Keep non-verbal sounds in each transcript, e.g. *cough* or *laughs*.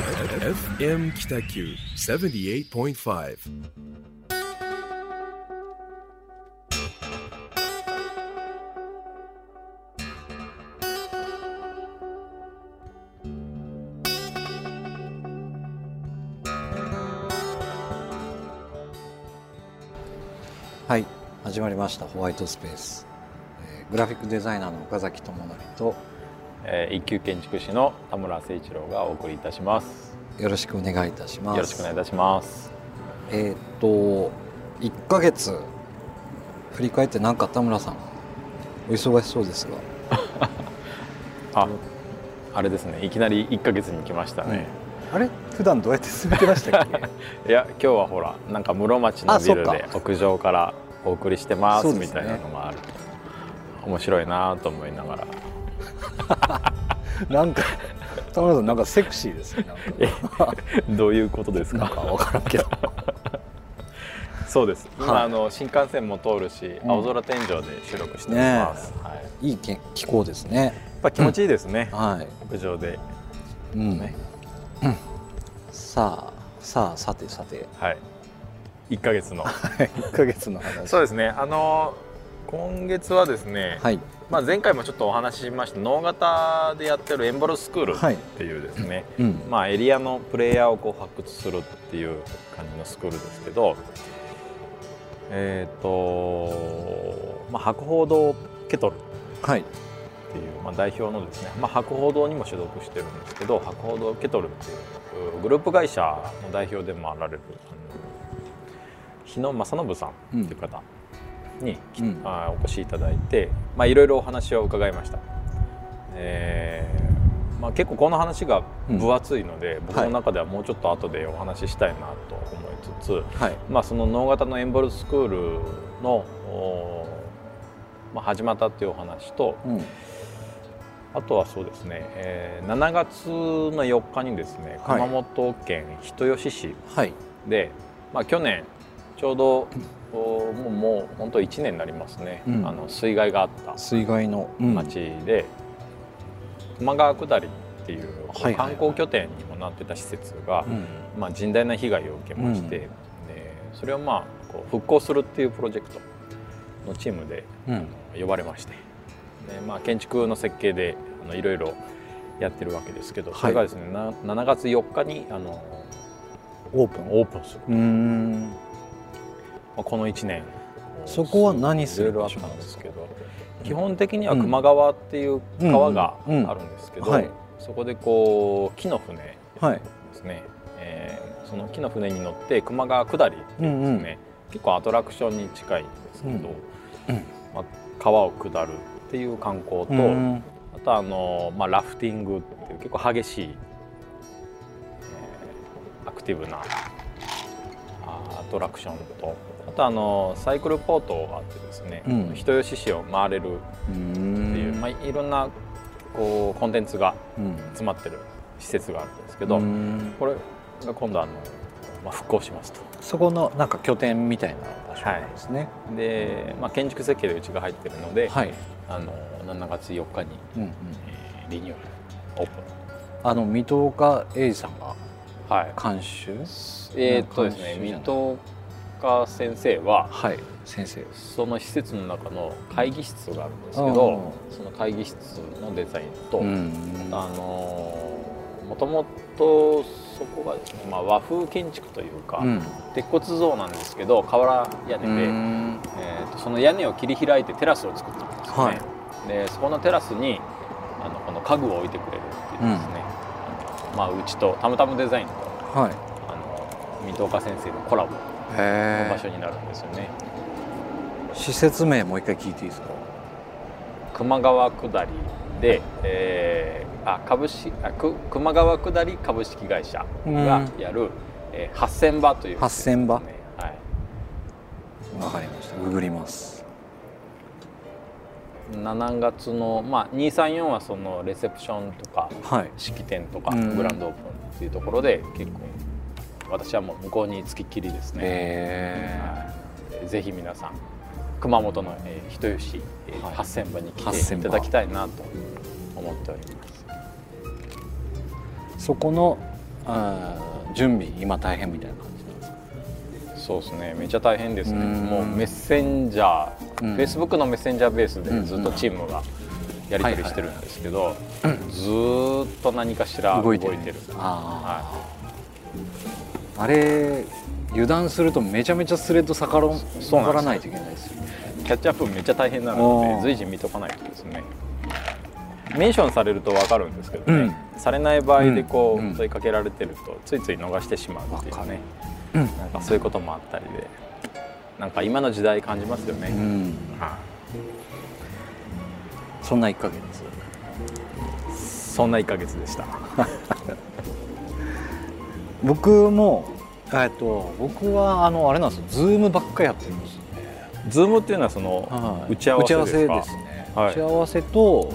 FM 北九78.5はい始まりました。ホワイトスペース、えーグラフィックデザイナーの岡崎智則とえー一級建築士の田村誠一郎がお送りいたします。よろしくお願いいたしますよろしくお願いいたします。えーっと1ヶ月振り返ってなんか田村さんお忙しそうですが *laughs* あ、あれですね。いきなり1ヶ月に来ましたね。あれ？普段どうやって進めてましたっけ？*laughs* いや、今日はほら、なんか室町のあビルで屋上からお送りしてますみたいなのがある。面白いなと思いながら。*laughs* なんか田村さんなんかセクシーですね *laughs* どういうことですか？なんか分からんけどそうです。今、はいあの新幹線も通るし、うん青空天井で収録してます。はい。やっいいけ気候ですねぱ気持ちいいですね。はい屋上で。うん、ねうんさあさあさてさてはい。1ヶ月の。1ヶ月の話そうですね。あの今月はですね、はいまあ前回もちょっとお話ししました能型でやってるエンボルスクールはい。っていうですね、うんまあエリアのプレイヤーをこう発掘するっていう感じのスクールですけど、えっ、とまあ博報堂ケトルはい。っていう、まあ、代表のですね、まあ、博報堂にも所属してるんですけど博報堂ケトルっていうグループ会社の代表でもあられる日野正信さんっていう方に、きうん。あお越しいただいてまあいろいろお話を伺いました。えーまあ、結構この話が分厚いので、僕の中ではもうちょっと後でお話ししたいなと思いつつ、はい。まあ、その能型のエンボルスクールの、おまあ、始まったっていうお話とうん。あとはそうですね、えー7月の4日にですねはい。熊本県人吉市はい。で、まあ、去年ちょうどおもうもう本当1年になりますね、うん。あの水害があった水害の、うん。町で、球磨川下りっていう観光拠点にもなってた施設が、うん。まあ、甚大な被害を受けまして、うん。でそれをまあこう復興するっていうプロジェクトのチームでうん。呼ばれましてで、まあ、建築の設計でいろいろやってるわけですけど、はい。それがですねな7月4日にあのオープン。オープンする、うーんまあ、この1年。そこは何するんですすけど基本的には球磨川っていう川があるんですけど、うんはい。そこでこう木の船はいですね、えーその木の船に乗って球磨川下りっていうですね、結構アトラクションに近いんですけど、うん。うんまあ、川を下るっていう観光と、うん。あとあの、まあ、ラフティングっていう結構激しい、えーアクティブなあアトラクションとあとあのサイクルポートがあってですね、うん。人吉市を回れるうってんいう、まあ、いろんなこうコンテンツがうん。詰まってる施設があるんですけど、うん。これが今度あの、まあ、復興しますと。そこのなんか拠点みたいな場所なんですね。で、まあ、建築設計でうちが入ってるので、はい、あの7月4日に、うんうん、えーリニューアルオープあの水戸岡英二さんがン。はい。監修？えーっとですね水戸岡先生ははい先生。その施設の中の会議室があるんですけうん。どその会議室のデザインと、うん。あのもともとそこがですね、まあ、和風建築というか、うん。鉄骨造なんですけど瓦屋根で、うん。えーとその屋根を切り開いてテラスを作ってるんですよね、はい。でそこのテラスにあのこの家具を置いてくれるっていうですね、あのまあ、うちとたむたむデザインとはい。あの水戸岡先生のコラボのへ場所になるんですよね。施設名もう一回聞いていいですか？球磨川下りで、えーあ株式あく球磨川下り株式会社がやる、えー、八千場というね。八千場？はい、わかりました。ググります。7月の、まあ、234はそのレセプションとかはい。式典とかうん。グランドオープンっていうところで結構私はもう向こうにつきっきりですね、へはい。ぜひ皆さん熊本の、えー人吉、えーはい。八千場に来ていただきたいなと思っております。そこのあー準備今大変みたいな感じなんですか？そうですね。めっちゃ大変ですね。うん。もうメッセンジャー、うん。Facebook のメッセンジャーベースうんでずっとチームがやり取りしてるんですけど、ずーっと何かしら動いてる。あはあ、あれ油断するとめちゃめちゃスレッド逆ららないといけないですよ。キャッチアップめっちゃ大変なおのー。で随時見とかないとですね。メンションされると分かるんですけどね、されない場合でこう、うん。問いかけられてるとついつい逃してしまうっていうね、うん。なんかそういうこともあったりでなんか今の時代感じますよね、うん。はそんな1ヶ月。いそんな1ヶ月でした *laughs* 僕もえっと僕はあのあれなんですよ。ズームばっかりやってるんですよね。ズームっていうのはその、はい。打ち合わせですか？打ち合わせですね、はい。打ち合わせと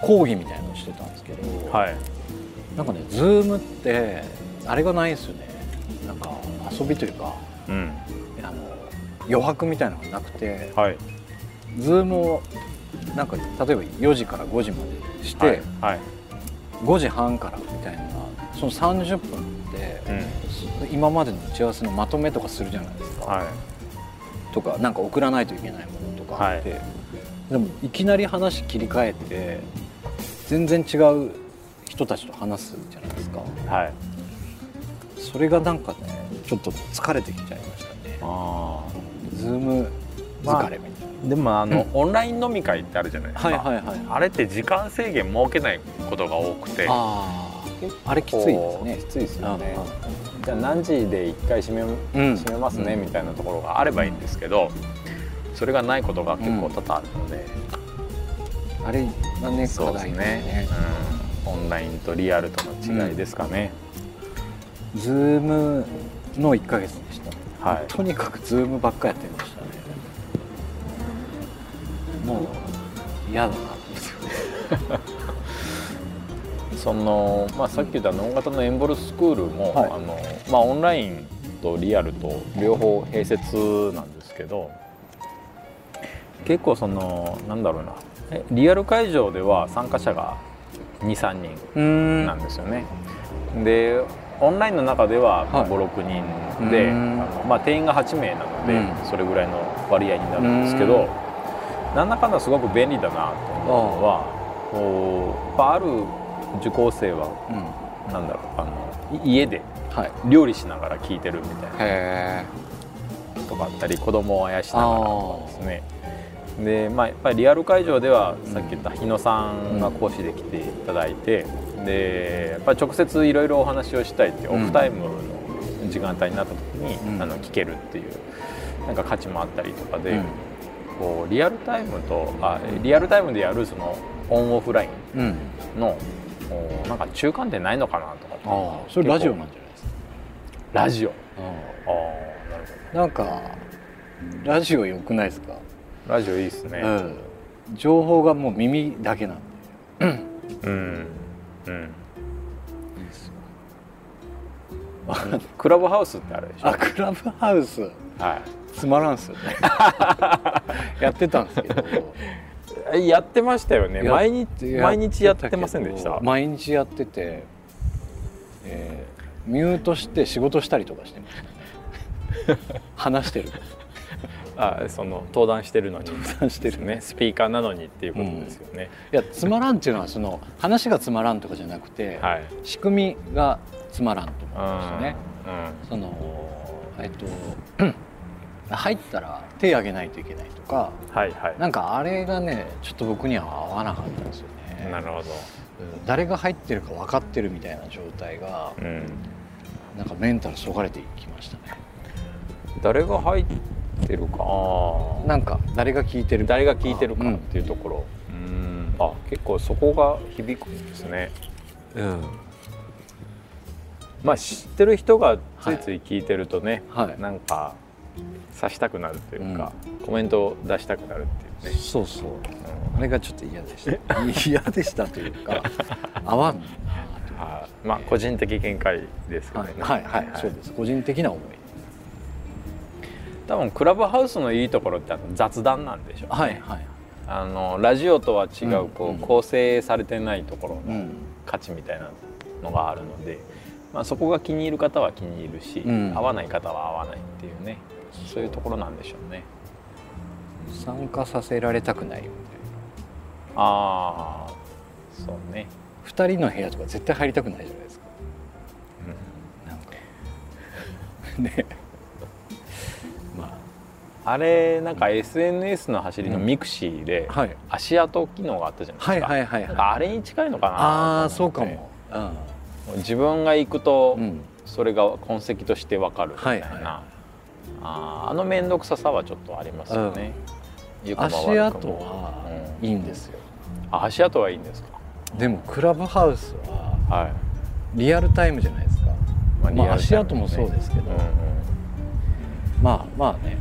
講義みたいなのをしてたんですけど、はい。なんかねズームってあれがないんですよね。なんか遊びというかうん。あの余白みたいなのがなくてはい。ズームをなんか例えば4時から5時までして、はい。はい。5時半からみたいなその30分ってうん。今までの打ち合わせのまとめとかするじゃないですか、はい。とかなんか送らないといけないものとかあって、でもいきなり話切り替えて全然違う人たちと話すじゃないですか。はい。それがなんかねちょっと疲れてきちゃいましたね。あズーム疲れみたいあでもあの、オンライン飲み会ってあるじゃないですな、か、はいはいはいあれって時間制限設けないことが多くて。あああれきついですね。きついですよね。うんじゃあ何時で一回閉め,、うん。閉めますね、うん。みたいなところがあればいいんですけどそれがないことが結構多々あるので、あれがね。そうです課題ね、うん、オンラインとリアルとの違いですかね、ズームの1ヶ月でした、はい。とにかくズームばっかやってましたね。もう嫌だなその、まあ、さっき言った能型のエンボルスクールも、はい。あのまあ、オンラインとリアルと両方併設なんですけど結構そのなんだろうな。えリアル会場では参加者が23人うん。なんですよね。でオンラインの中でははい。56人で、まあ、定員が8名なので、うん。それぐらいの割合になるんですけど、なんだかんだすごく便利だなと思うのはこうある受講生はうん。なんだろうあのい家ではい。料理しながら聞いてるみたいなとがあったり子供をあやしながらとかですね。で、まあ、やっぱりリアル会場ではさっき言った日野さんが講師で来ていただいて、でやっぱり直接いろいろお話をしたいっていうオフタイムの時間帯になった時に、うん。あの聞けるっていうなんか価値もあったりとかで、うん。こうリアルタイムとあリアルタイムでやるそのオンオフライうん。ンのこうなんか中間点ないのかなとかああそれラジオなんじゃないですか？ラジオ。あああなるほあなんかラジオ良くないですか、どラジオいいですね。うん。情報がもう耳だけなんで。うん。うん。いいですよ。クラブハウスってあるでしょ？あクラブハウス。はい。つまらんっすよね。*laughs* やってたんですけど。えやってましたよね。や毎日毎日やってませんでした？毎日やってて、えーミュートして仕事したりとかしてましたね話してる。あその登壇してるのに。談してるね。スピーカーなのにっていうことですよね、いやつまらんっていうのはその話がつまらんとかじゃなくて、はい。仕組みがつまらんと思うんですよね。うそのえっと入ったら手挙げないといけないとかんはいはい。なんかあれがねちょっと僕には合わなかったんですよね。なるほど、うん。誰が入ってるか分かってるみたいな状態がうん、なんかメンタルそがれていきましたね。誰が入ってるか。あなんか誰が聞いてる誰が聞いてるかうん。っていうところ。うん。あ結構そこが響くんですね。うん。まあ知ってる人がついつい聞いてるとね、はい。なんか刺したくなるというか、コメントを出したくなるっていうね、そうそう。うあれがちょっと嫌でした。嫌でしたというか *laughs* 合わんなという。はい。まあ個人的見解ですけどはねい。はい。はい、そうです。個人的な思い。多分クラブハウスのいいところってあの雑談なんでしょうね、はい。はい。あのラジオとは違うこう、うん。構成されてないところのうん価値みたいなのがあるのでまあ、そこが気に入る方は気に入るし、うん。合わない方は合わないっていうねそういうところなんでしょうね。参加させられたくないみたいああそうね。な2人の部屋とか絶対入りたくないじゃないですか、なんか。*laughs* ね。まあれなんか SNS の走りのミクシーであはい。足跡機能があったじゃないですか、はいはいはいはい。あれに近いのかなああそうかも、自分が行くとうん。うん、それが痕跡として分かるみたいな、はいはあーあの面倒くささはちょっとありますよね、良くも悪くも。足跡はいいんですよ、あ足跡はいいんですか？でもクラブハウスははい、リアルタイムじゃないですか。ままあリアルタイム足跡もそうですけど。うんうん。まあまあね。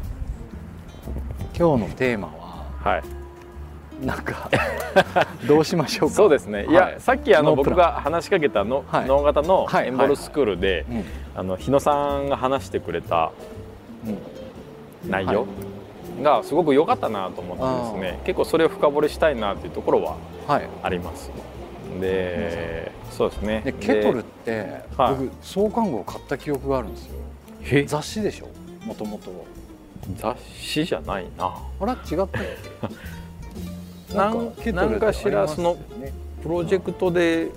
今日のテーマははい。なんか *laughs* どうしましょうか？そうですね、い、やはい。さっきあの僕が話しかけたの、はい。脳型のはい。エンボルスクールで、うん。あの日野さんが話してくれたうん内容がすごく良かったなと思ってですね、結構それを深掘りしたいなっていうところははい。あります。でそうですね。でケトルってはい。僕創刊号買った記憶があるんですよ。え？雑誌でしょ？もともと雑誌じゃないな。あら違ったっけ *laughs* なんケトルなんかしらそのプロジェクトで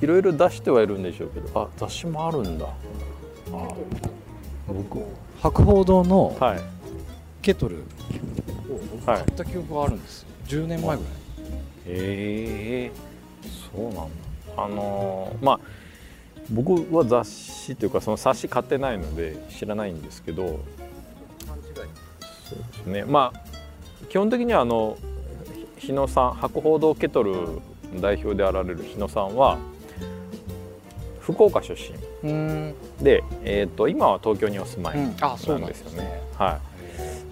いろいろ出してはいるんでしょうけどあ雑誌もあるんだ。あ。僕博報堂のはい。ケトル。を買った記憶があるんですよ。10年前ぐらい。へえ。そうなんだ。あのーまあ僕は雑誌というかその冊子買ってないので知らないんですけど。そうですね。まあ基本的にはあのひ日野さん博報堂ケトル代表であられる日野さんは福岡出身。うん。で、えー、と今は東京にお住まいななんんですよね。ねは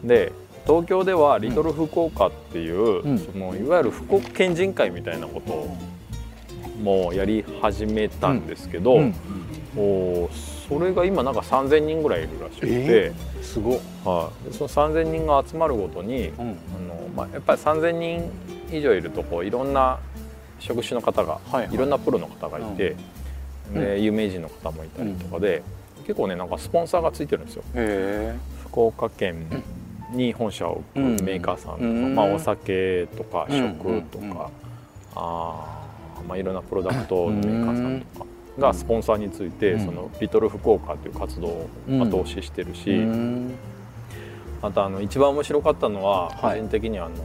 い、で東京ではリトル福岡っていう、うん。そのいわゆる福岡県人会みたいなことをもうやり始めたんですけど、うん。おそれが今なんか3,000人ぐらいいるらしくて、えすご。っはい、でその3,000人が集まるごとにうん。あの、まあ、やっぱり3,000人以上いるとこういろんな職種の方が、はいはい。いろんなプロの方がいて、で有名人の方もいたりとかで、結構ねなんかスポンサーがついてるんですよ。へ福岡県に本社を置くうんメーカーさんとか、うんまあ、お酒とかうん食とか、うん。あーまあ、いろんなプロダクトのメーカーさんとかがスポンサーについて、うん。そのリトル福岡という活動を後押ししてるし、えうん。あの一番面白かったのは個はい。人的にはあの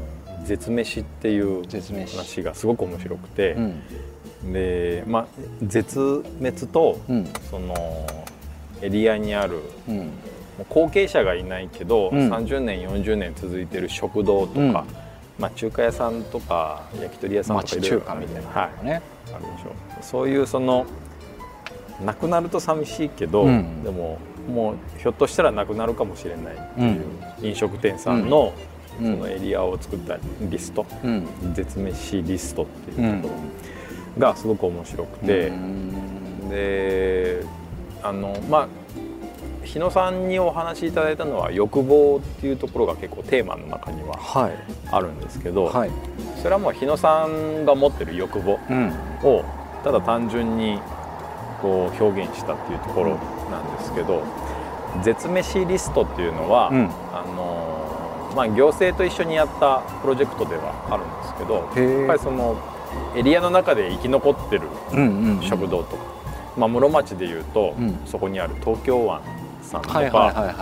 絶飯っていう話がすごく面白くて、うんで、まあ、絶滅とうん。そのエリアにあるうん。後継者がいないけど、うん。30年40年続いてる食堂とか、うん。まあ、中華屋さんとか焼き鳥屋さんとか町いろいろ中華みたいな。はい、のねあるでしょ。そういうそのなくなると寂しいけど、うん。でももうひょっとしたらなくなるかもしれないっていう飲食店さんのそのエリアを作ったリスト、うん。絶飯リストってういうんところがすごく面白くて。うん。であのまあ日野さんにお話しいただいたのは欲望っていうところが結構テーマの中にははい。あるんですけど、はい。それはもう日野さんが持ってる欲望うん。をただ単純にこう表現したっていうところなんですけど、絶飯リストっていうのは、うん。あのまあ、行政と一緒にやったプロジェクトではあるんですけどやっぱりそのエリアの中で生き残ってるうんうん食堂とか、まあ、室町でいうと、うん。そこにある東京湾さんとか、はいはいはいはい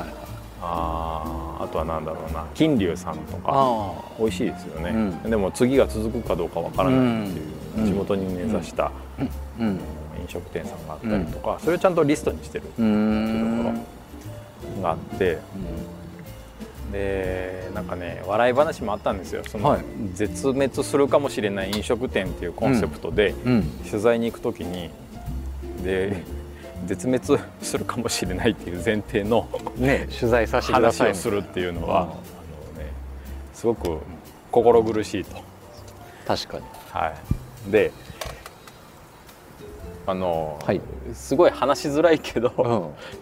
あーあとはなんだろうな金龍さんとかあ美味しいですよね、うん。でも次が続くかどうかわからないっていう、うん。地元に根ざしたあうん。飲食店さんがあったりとか、それをちゃんとリストにしてるうーんところがあってでなんかね笑い話もあったんですよ。その、はい。絶滅するかもしれない飲食店っていうコンセプトで、うん。取材に行く時にで *laughs* 絶滅するかもしれないっていう前提のね取材させてくだ話さい。をするっていうのは、うん。あのね、すごく心苦しいと。確かに。はい、であの、はい。すごい話しづらいけど、うん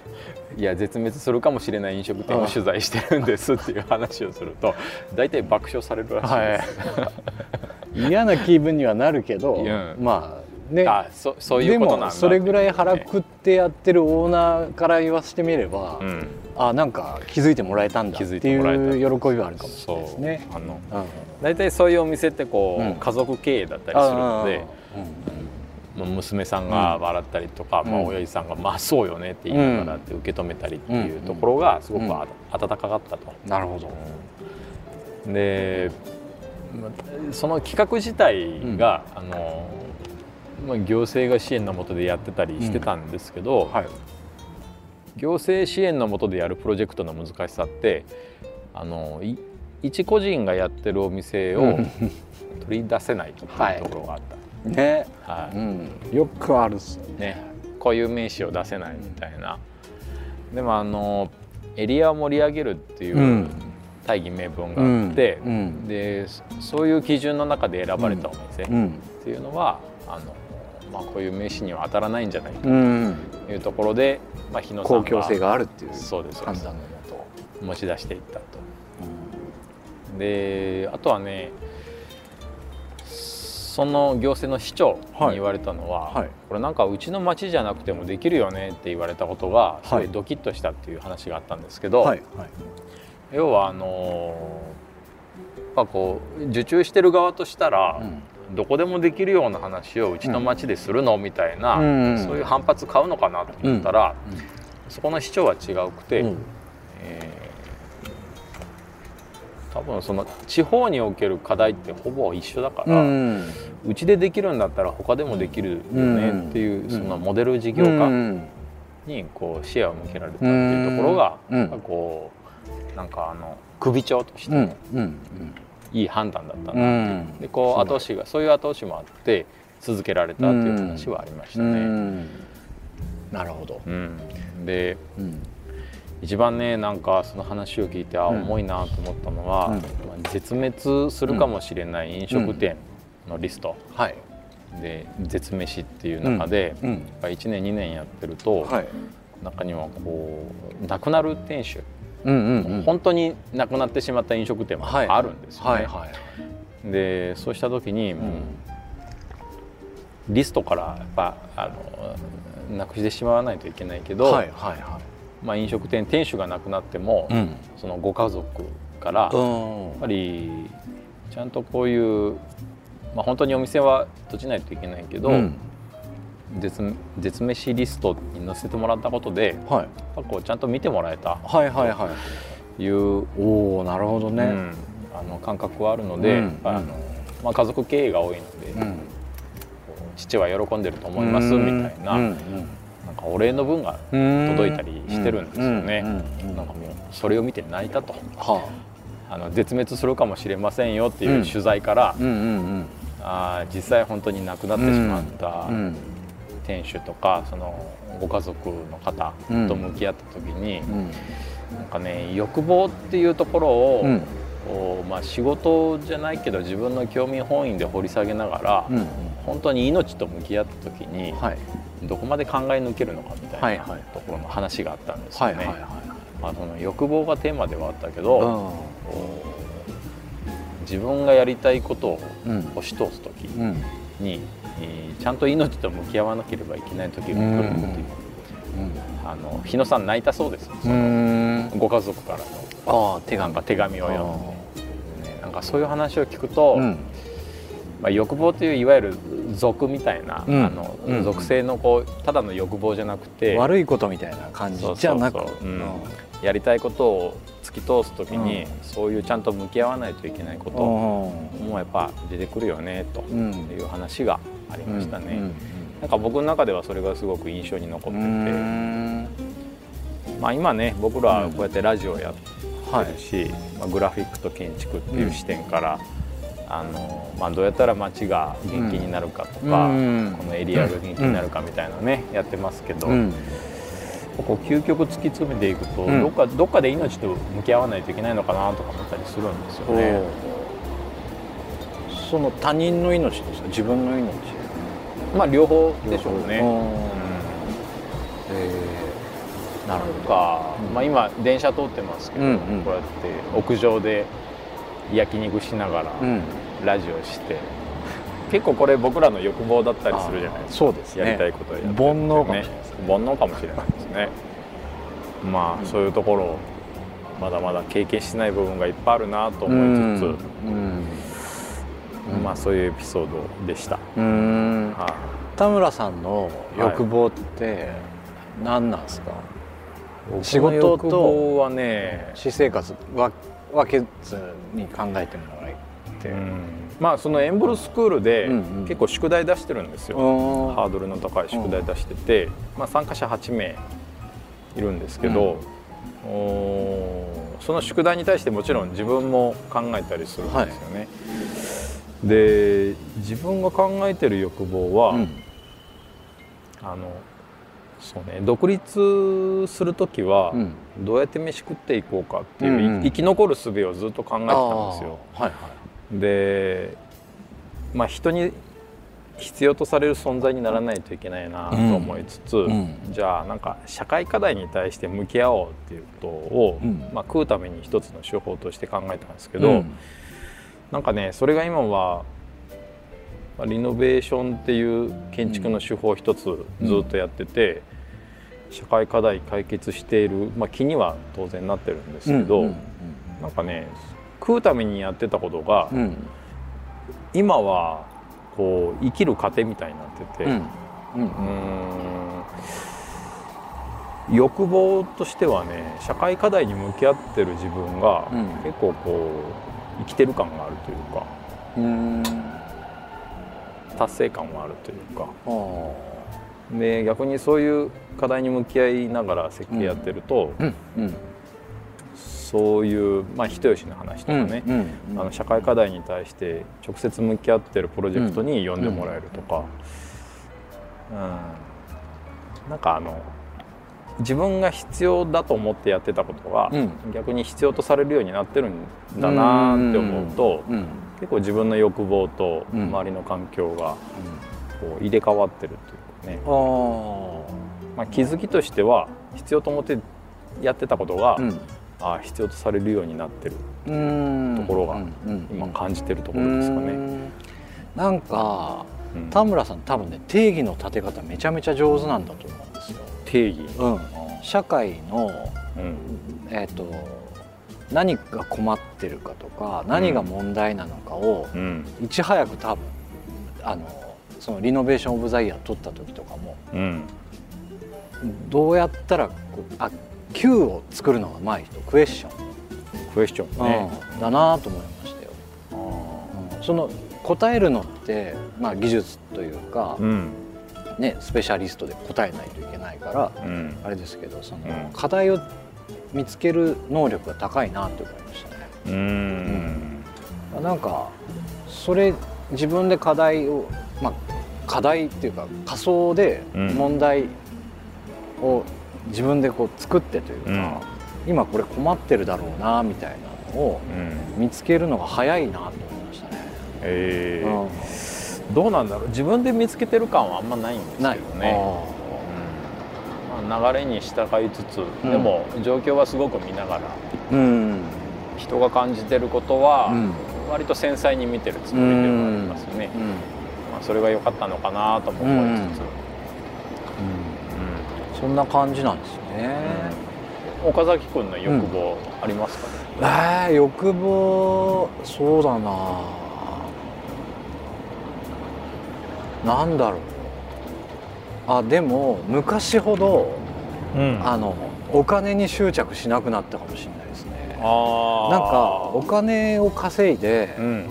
いや絶滅するかもしれない飲食店を取材してるんですっていう話をすると大体爆笑されるらしいです。*laughs* 嫌な気分にはなるけどいや。まあね。あそそういうことなんだでもそれぐらい腹くってやってるオーナーから言わせてみれば、うん。あなんか気づいてもらえたんだ気ってづいう喜びはあるかもしれないですね。あのうん大体そういうお店ってこう、うん。家族経営だったりするのであまあ娘さんが笑ったりとか、まあ、うん。親父さんが「まあそうよね」って言いながらって受け止めたりっていうところがすごくあ温かかったと。ーなるほど。でまあその企画自体が、あのまあ、行政が支援のもとでやってたりしてたんですけど、はい。行政支援のもとでやるプロジェクトの難しさってあのい一個人がやってるお店をうん。取り出せないというところがあった。ね、はい。うん、よくあるっすよね。ね、固有名詞を出せないみたいな、でもあのエリアを盛り上げるっていううん。大義名分があって、うん。うん。でそそういう基準の中で選ばれたお店っうん、ていうのは、あのまあ、こういう名詞には当たらないんじゃないうん、というところで、まあ、日野さん公共性ががあるっていうそうです判断のもと。持ち出していったと。であとはねその行政の市長に言われたのは、はい。はいこれなんかうちの町じゃなくてもできるよねって言われたことがすごはいいドキッとしたっていう話があったんですけど、はい、はい。要はあのやっぱこう受注してる側としたら、どこでもできるような話をうちの町でするのみたいな、うん。そういう反発買うのかなと思ったら、そこの市長は違うくて、うん。えー多分その地方における課題ってほぼ一緒だかうら、ん、うちでできるんだったら他でもできるよねっていう、うん。そのモデル事業う家ん。にこう視野を向けられたっていうところが、うこうなんかあの首長としてうん。もうん。いい判断だったなっていう、うん。でこう後押しがそういう後押しもあって続けられたっていう話はありましたうね。ん。なるほど。うん。でうん一番ねなんかその話を聞いてあうん重いなと思ったのは、うんまあ絶滅するかもしれない飲食店のリストはい。で絶飯っていう中で、うんやっぱ1年2年やってると、はい。中にはこう亡くなる店主、うんうんうん。本当に亡くなってしまった飲食店もはいあるんですよね。はいはい。でそうした時にリストからやっぱあのなくしてしまわないといけないけど、はいはいはまあ、飲食店店主が亡くなっても、い。うん。そのご家族からやっうんぱりちゃんとこういう、まあ、本当にお店は閉じないといけないけど、うん絶絶飯リストに載せてもらったことではいやっぱこうちゃんと見てもらえたはいはいはい。という、おおなるほどね。うんあの感覚はあるので、うんあのまあ、家族経営が多いので、うん。父は喜んでると思いますみたいな,、うんなんかお礼の文がうん届いたりしてるんですよね。なんかもうそれを見て泣いたと。はあ。の絶滅するかもしれませんよっていう取材から、あ。うん。うん。あー実際本当に亡くなってしまった店主とかそのご家族の方と向き合った時に、うん。なんかね欲望っていうところを、まあ、仕事じゃないけど自分の興味本位で掘り下げながら、うん。本当に命と向き合った時に、はいどこまで考え抜けるのかみたいな、ところの話があったんですよね。まあ、その欲望がテーマではあったけい。ど、自分がやりたいことを押し通す時うん。に、えーちゃんと命と向き合わなければいけない時が来るっていう、あの日野さん泣いたそうですよ、うん。うん。ご家族からの。手紙。手紙を読んで、ねなんかそういう話を聞くと、うんまあ、欲望といういわゆる俗みたいな、うん。あのうん。属性のこうただの欲望じゃなくて悪いことみたいな感じじゃな。くやりたいことを突き通す時に、そういうちゃんと向き合わないといけないこともやっぱ出てくるよねとうん。いう話がありましたね。うん。なんか僕の中ではそれがすごく印象に残っうて。て、ん。まあ、今ね僕らはこうやってラジオやってはい。るし、まあ、グラフィックと建築っていう視点から、あのまあ、どうやったら街が元気になるかとか、うん。このエリアが元気になるかみたいなね、やってますけど、うん。こう究極突き詰めていくと、うん。どっかどっかで命と向き合わないといけないのかなとか思ったりするんですよね。その他人の命ですか？自分の命。まあ両方でしょうね。なるほど。か、まあ、今電車通ってますけど、うんうん。こうやって屋上で焼肉しながらうん。ラジオして、結構これ僕らの欲望だったりするじゃないですか。そうですね。やりたいことをやってる煩悩かもしれないね。煩悩かもしれないですね。まあ、そういうところをまだまだ経験してない部分がいっぱいあるなと思いつつ、うん。まあそういうエピソードでした、うん。は田村さんの欲望って何なんですか、い、仕事とはね、私生活わ分けずに考えてもらえて、うん。まあそのエンブルスクールでうんうん。結構宿題出してるんですよ、うんハードルの高い宿題出してて、まあ、参加者8名いるんですけど、おーその宿題に対してもちろん自分も考えたりするんですよね。で自分が考えてる欲望は、うん。あのそうね独立する時はうんどうやって飯食っていこうかっていう、うんうん。生き残る術をずっと考えてたんですよ。はいはい。でまあ人に必要とされる存在にならないといけないなと思いつつ、ん。じゃあなんか社会課題に対して向き合おうっていうことを、うん。まあ、食うために一つの手法として考えたんですけど、うん。なんかねそれが今はまあリノベーションっていう建築の手法を一つずっとやってて、社会課題解決している、まあ、気には当然なってるんですけど、うんなんかね食うためにやってたことが、うん。今はこう生きる糧みたいになってて、うん。欲望としてはね社会課題に向き合ってる自分が、うん。結構こう生きてる感があるというかうん。達成感はあるというかで逆にそういう課題に向き合いながら設計やってると、うんうん。そういう、まあ、人吉の話とかね、あの社会課題に対して直接向き合ってるプロジェクトに呼んでもらえるとか、うん。なんかあの自分が必要だと思ってやってたことが、うん。逆に必要とされるようになってるんだなって思うと、うん結構自分の欲望とうん周りの環境がこう入れ替わってるというかね、あまあ、気づきとしては必要と思ってやってたことが、あうん。ああ必要とされるようになってる。うん。ところが今感じてるところですかね。うん。なんかうん。田村さん多分ね定義の立て方めちゃめちゃ上手なんだと思うんですよ。定義、うん、社会の、うん。えー、と何が困ってるかとか何が問題なのかをうん。いち早く多分あのそのリノベーション・オブ・ザ・イヤー取った時とかもうん。どうやったらこうあ Q を作るのがうまい人クエスチョン、クエスチョンね。うん。だなと思いましたよ。うんその答えるのって、まあ、技術というか、うん。ね、スペシャリストで答えないといけないからうん。あれですけどその、うん。課題を見つける能力が高いなって思いましたね。うん。なんかそれ自分で課題を、まあ、課題っていうか仮想でうん。問題を自分でこう作ってというか、今これ困ってるだろうなみたいなのをうん。見つけるのが早いなと思いましたね。え。うん。ーどうなんだろう。自分で見つけてる感はあんまないんですけどね。流れに従いつつ、うん。でも状況はすごく見ながらうん。人が感じてることはうん。割と繊細に見てるつもりではありますよね。うん。まあ、それが良かったのかなとも思いつつ、そんな感じなんですね。うん岡崎君の欲望ありますかね、えー、欲望そうだな。なんだろう。あでも昔ほどうん。あのお金に執着しなくなったかもしれないですね。なんかお金を稼いでうん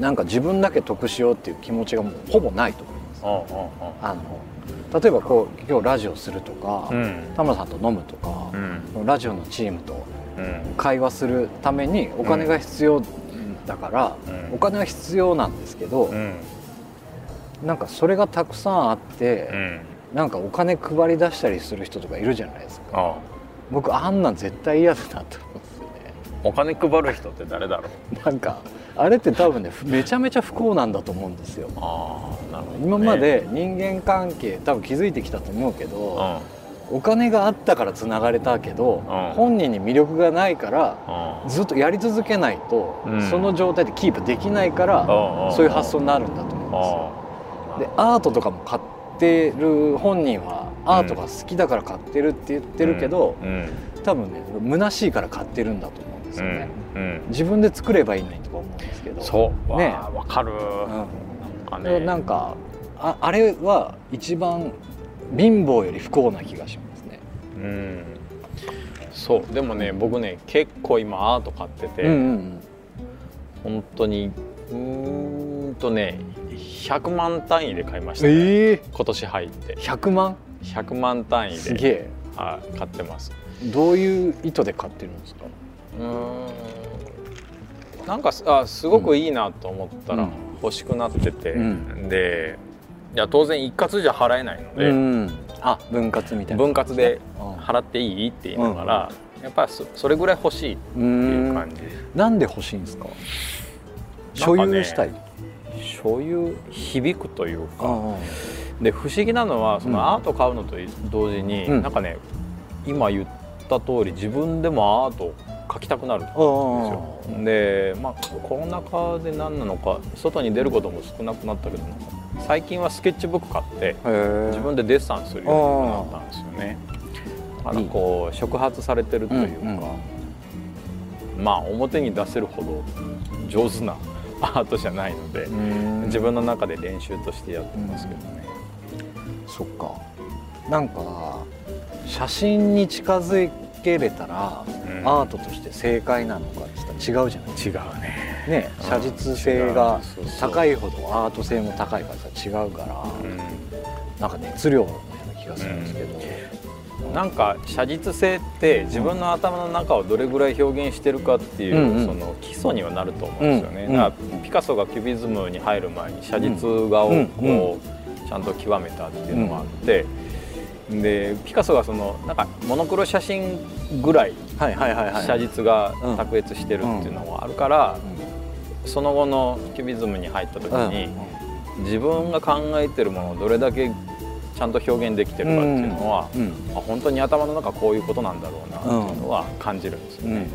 なんか自分だけ得しようっていう気持ちがもうほぼないと思います。あの例えばこう今日ラジオするとか、あうん。田村さんと飲むとかう、ん。ラジオのチームとうん。会話するためにお金が必要だから、うん。お金は必要なんですけど、うん。なんかそれがたくさんあって、うん。なんかお金配り出したりする人とかいるじゃないですか。ああ。僕あんなん絶対嫌だなと思うんですよね。お金配る人って誰だろう？なんかあれって多分ねめちゃめちゃ不幸なんだと思うんですよ。ああなるほど、ね、今まで人間関係多分気づいてきたと思うけうど、ん。お金があったからつながれたけど、うん。本人に魅力がないからうん。ずっとやり続けないと、うん。その状態でキープできないから、そういう発想になるんだと思うんですよ。でアートとかも買ってる本人はアートが好きだから買ってるって言ってるけど、多分ね虚しいから買ってるんだとですよね、うん、自分で作ればいいのにとか思うんですけど。そう。ね。わかる、うん、ね、なんかああれは一番貧乏より不幸な気がしますね。うん。そう。でもね僕ね結構今アート買ってて、うんうんうん、本当にうんとね100万単位で買いましたね、えー、今年入って。100万？100万単位で。はい、買ってます。どういう意図で買ってるんですか？うん。なんかあすごくいいなと思ったら欲しくなってて、うん、でいや当然一括じゃ払えないので、うん、あ分割みたいな。分割で払っていいって言いながら、うん、やっぱりそれぐらい欲しいっていう感じ。なんで欲しいんですか？所有したい、ね、所有響くというか。で不思議なのはそのアート買うのと同時に、うん、なんかね今言った通り自分でもアート描きたくなるんですよ。で、まあ、コロナ禍で何なのか外に出ることも少なくなったけど最近はスケッチブック買って自分でデッサンするようになったんですよね。あのこう触発されてるというか、うんうん、まあ表に出せるほど上手なアートじゃないので自分の中で練習としてやってますけどね。そっか。なんか写真に近づけれたら、うん、アートとして正解なのかって違うじゃない。違うね。ね写実性が高いほどアート性も高いからさ違うから、うん、なんか熱量のような気がするんですけど、うん、なんか写実性って自分の頭の中をどれぐらい表現してるかっていう、うん、その基礎にはなると思うんですよね、だからピカソがキュビズムに入る前に写実画をこうちゃんと極めたっていうのがあって、でピカソがそのなんかモノクロ写真ぐらい写実が卓越してるっていうのがあるから、その後のキュビズムに入った時に、自分が考えてるものをどれだけちゃんと表現できてるかっていうのは、うん。あ本当に頭の中こういうことなんだろうなっていうのは感じるんですよね。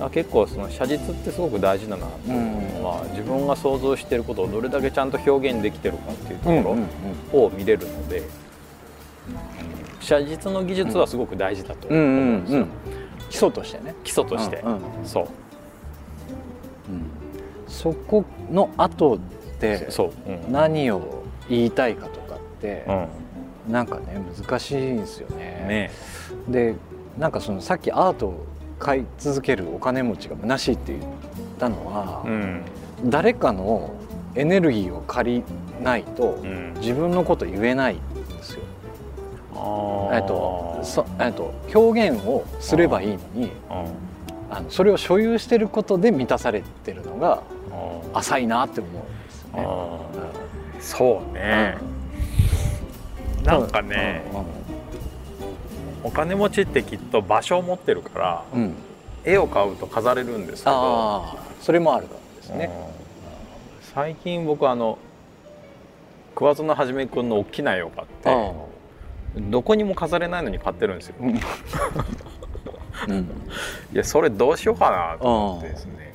うん、結構その写実ってすごく大事だなというのは、自分が想像していることをどれだけちゃんと表現できてるかっていうところを見れるので、写実の技術はすごく大事だと思うんですよ。基礎としてね。基礎として、そう、そこの後で何を言いたいかとかって、うん、なんかね難しいんですよね。ね。でなんかそのさっきアートを買い続けるお金持ちが虚しいって言ったのは、うん、誰かのエネルギーを借りないと自分のこと言えないんですよ。えっとそえっと表現をすればいいのにあのそれを所有してることで満たされてるのが浅いなって思うんですね。うん、そうね、うん、なんかね、お金持ちってきっと場所を持ってるから、絵を買うと飾れるんですけど。それもあるからですね。最近僕あの桑園はじめ君の大きな絵を買ってどこにも飾れないのに買ってるんですよ。うん、*laughs* いやそれどうしようかなと思ってですね。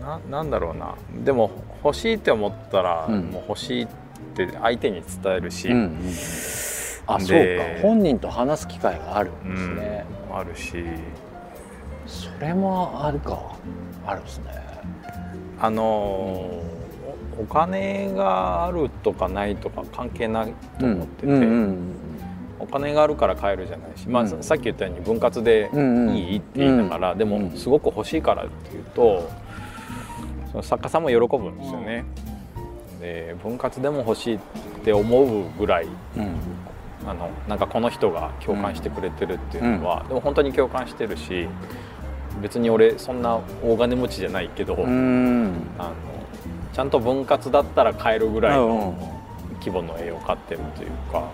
ななんだろうな。でも欲しいって思ったら、うん、もう欲しいって相手に伝えるし、うんうん、あそうか。本人と話す機会があるんですね、うん、あるし。それもあるか。あるですね。あのー、お金があるとかないとか関係ないと思ってて、うんうんうんお金があるから買えるじゃないし、まあ、さっき言ったように分割でいいって言いながら、でもすごく欲しいからっていうとその作家さんも喜ぶんですよね。で分割でも欲しいって思うぐらい、うん、あのなんかこの人が共感してくれてるっていうのは、うん、でも本当に共感してるし別に俺そんな大金持ちじゃないけど、あのちゃんと分割だったら買えるぐらいの規模の絵を買ってるというか。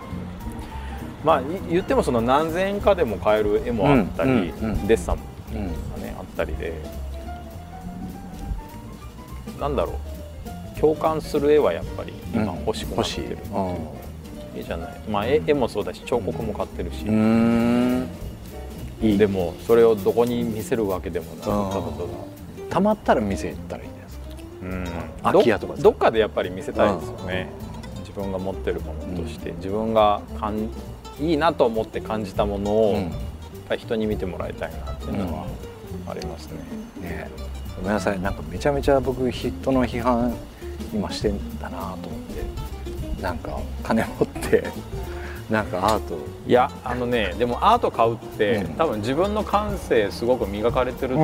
まあ言ってもその何千円かでも買える絵もあったり、デッサンがね、あったりで。なんだろう。共感する絵はやっぱり今欲しくなってる、うん、絵じゃない、まあ、絵絵もそうだし彫刻も買ってるし、いい。でもそれをどこに見せるわけでもなくただただ。たまったら見せたらいいんですか、ううん、空き家とかどっかでやっぱり見せたいですよね、うん、自分が持ってるものとして、自分がかんいいなと思って感じたものを、人に見てもらいたいなっていうのはありますね。ね。ごめんなさい。なんかめちゃめちゃ僕人の批判今してんだなと思って。なんか金持って *laughs* なんかアート。いやあのねでもアート買うって、うん、多分自分の感性すごく磨かれてる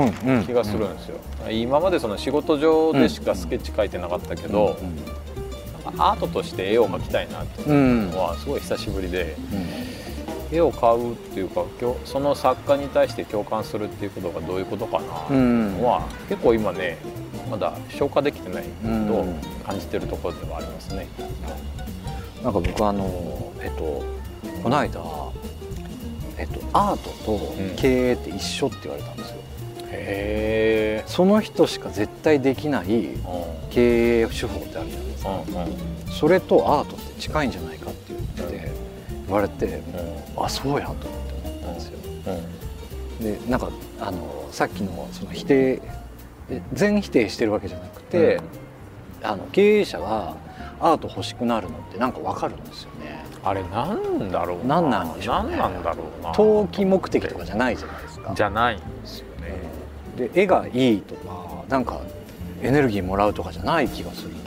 気がするんですよ、うんうん、今までその仕事上でしかスケッチ描いてなかったけど、アートとして絵を描きたいなっていうのはすごい久しぶりで、絵を買うっていうかその作家に対して共感するっていうことがどういうことかなっていうのは、結構今ねまだ消化できてないと感じてるところではありますね。なんか僕あのえっとこの間えっとアートと経営って一緒って言われたんですよ。うん、へその人しか絶対できない経営手法ってあるじゃないですか、うん、それとアートって近いんじゃないかって言って言われて、うん、あそうやと思って思ったんですよ。でなんかあのさっきのその否定全否定してるわけじゃなくて、あの経営者がアート欲しくなるのってなんかわかるんですよね。あれなんだろう何なんでしょう、ね、何なんだろうな。投機目的とかじゃないじゃないですか。じゃないんですよね。で絵がいいとかなんかエネルギーもらうとかじゃない気がするん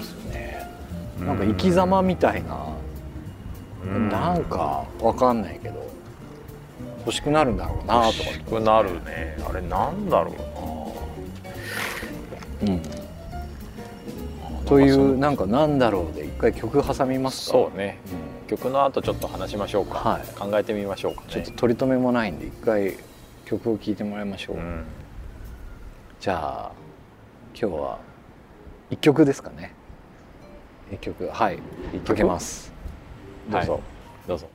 なんか生き様みたいな。なんかわかんないけど。欲しくなるんだろうなとか。欲しくなるね。あれなんだろうな。うん。というなんかなんだろうで一回曲挟みますか。そうね、うん、曲の後ちょっと話しましょうか、はい、考えてみましょうか、ね、ちょっと取り留めもないんで一回曲を聴いてもらいましょう、うん、じゃあ今日は一曲ですかね一曲はいかけます。どうぞ、はい、どうぞ